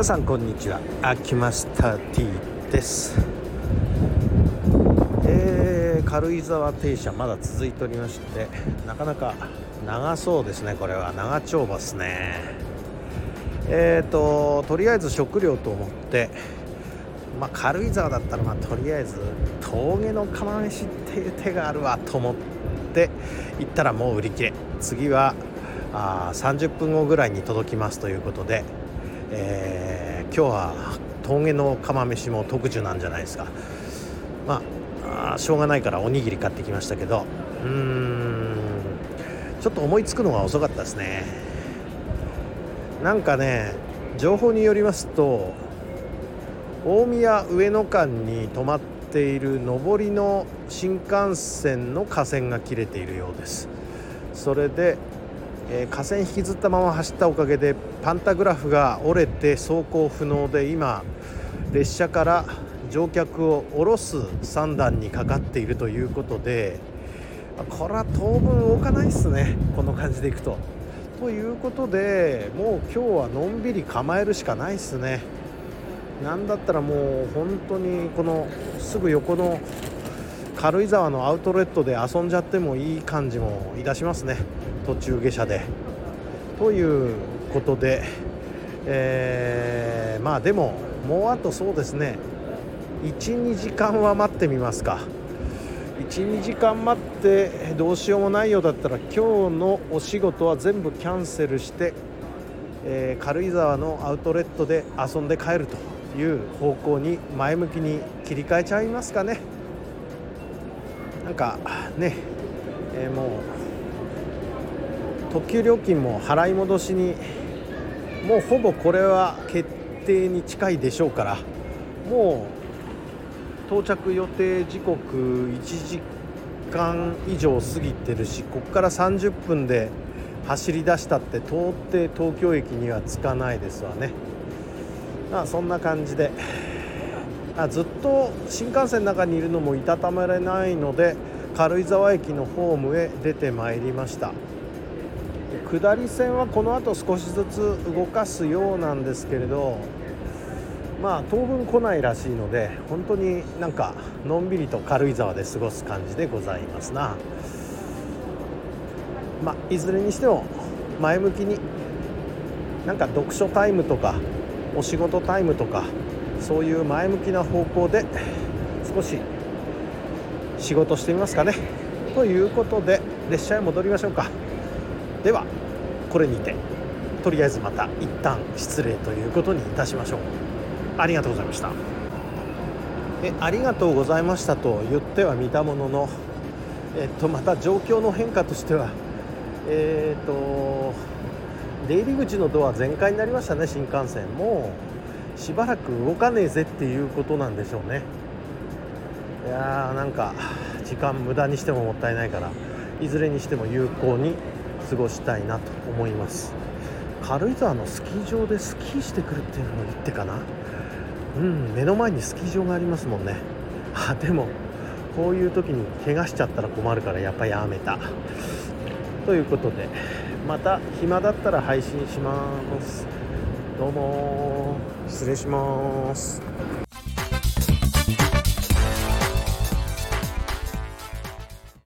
皆さんこんにちは。秋マスター T です。えー、軽井沢停車まだ続いておりましてなかなか長そうですねこれは。長丁場ですね。えーととりあえず食料と思ってまあ、軽井沢だったらまあとりあえず峠の釜飯っていう手があるわと思って行ったらもう売り切れ。次はあ30分後ぐらいに届きますということで、えー、今日は峠の釜飯も特需なんじゃないですか。まあしょうがないからおにぎり買ってきましたけど。うーん。ちょっと思いつくのが遅かったですね。なんかね情報によりますと大宮上野間に止まっている上りの新幹線の架線が切れているようです。それで、えー、架線引きずったまま走ったおかげでパンタグラフが折れて走行不能で今列車から乗客を降ろす算段にかかっているということでこれは当分動かないっすねこの感じでいくと。ということでもう今日はのんびり構えるしかないっすね。なんだったらもう本当にこのすぐ横の軽井沢のアウトレットで遊んじゃってもいい感じもいたしますね。途中下車で。ということで、えー、まあでももうあとそうですね。12時間は待ってみますか。12時間待ってどうしようもないようだったら今日のお仕事は全部キャンセルして、えー、軽井沢のアウトレットで遊んで帰るという方向に前向きに切り替えちゃいますかね。なんかね、えー、もう特急料金も払い戻しにもうほぼこれは決定に近いでしょうからもう到着予定時刻1時間以上過ぎてるしここから30分で走り出したって到底東京駅には着かないですわね。まあそんな感じで。ずっと新幹線の中にいるのもいたたまれないので軽井沢駅のホームへ出てまいりました。下り線はこの後少しずつ動かすようなんですけれどまあ当分来ないらしいので本当になんかのんびりと軽井沢で過ごす感じでございますな。まあいずれにしても前向きになんか読書タイムとかお仕事タイムとかそういう前向きな方向で少し仕事してみますかね。ということで列車へ戻りましょうか。ではこれにてとりあえずまた一旦失礼ということにいたしましょう。ありがとうございました。えありがとうございましたと言ってはみたもののえっとまた状況の変化としてはえ、っと出入り口のドア全開になりましたね新幹線。もしばらく動かねえぜっていうことなんでしょうね。いやーなんか時間無駄にしてももったいないからいずれにしても有効に過ごしたいなと思います。軽井沢のスキー場でスキーしてくるっていうのもいってかな。うん目の前にスキー場がありますもんね。あでもこういう時に怪我しちゃったら困るからやっぱやめた。ということでまた暇だったら配信します。どうも失礼します。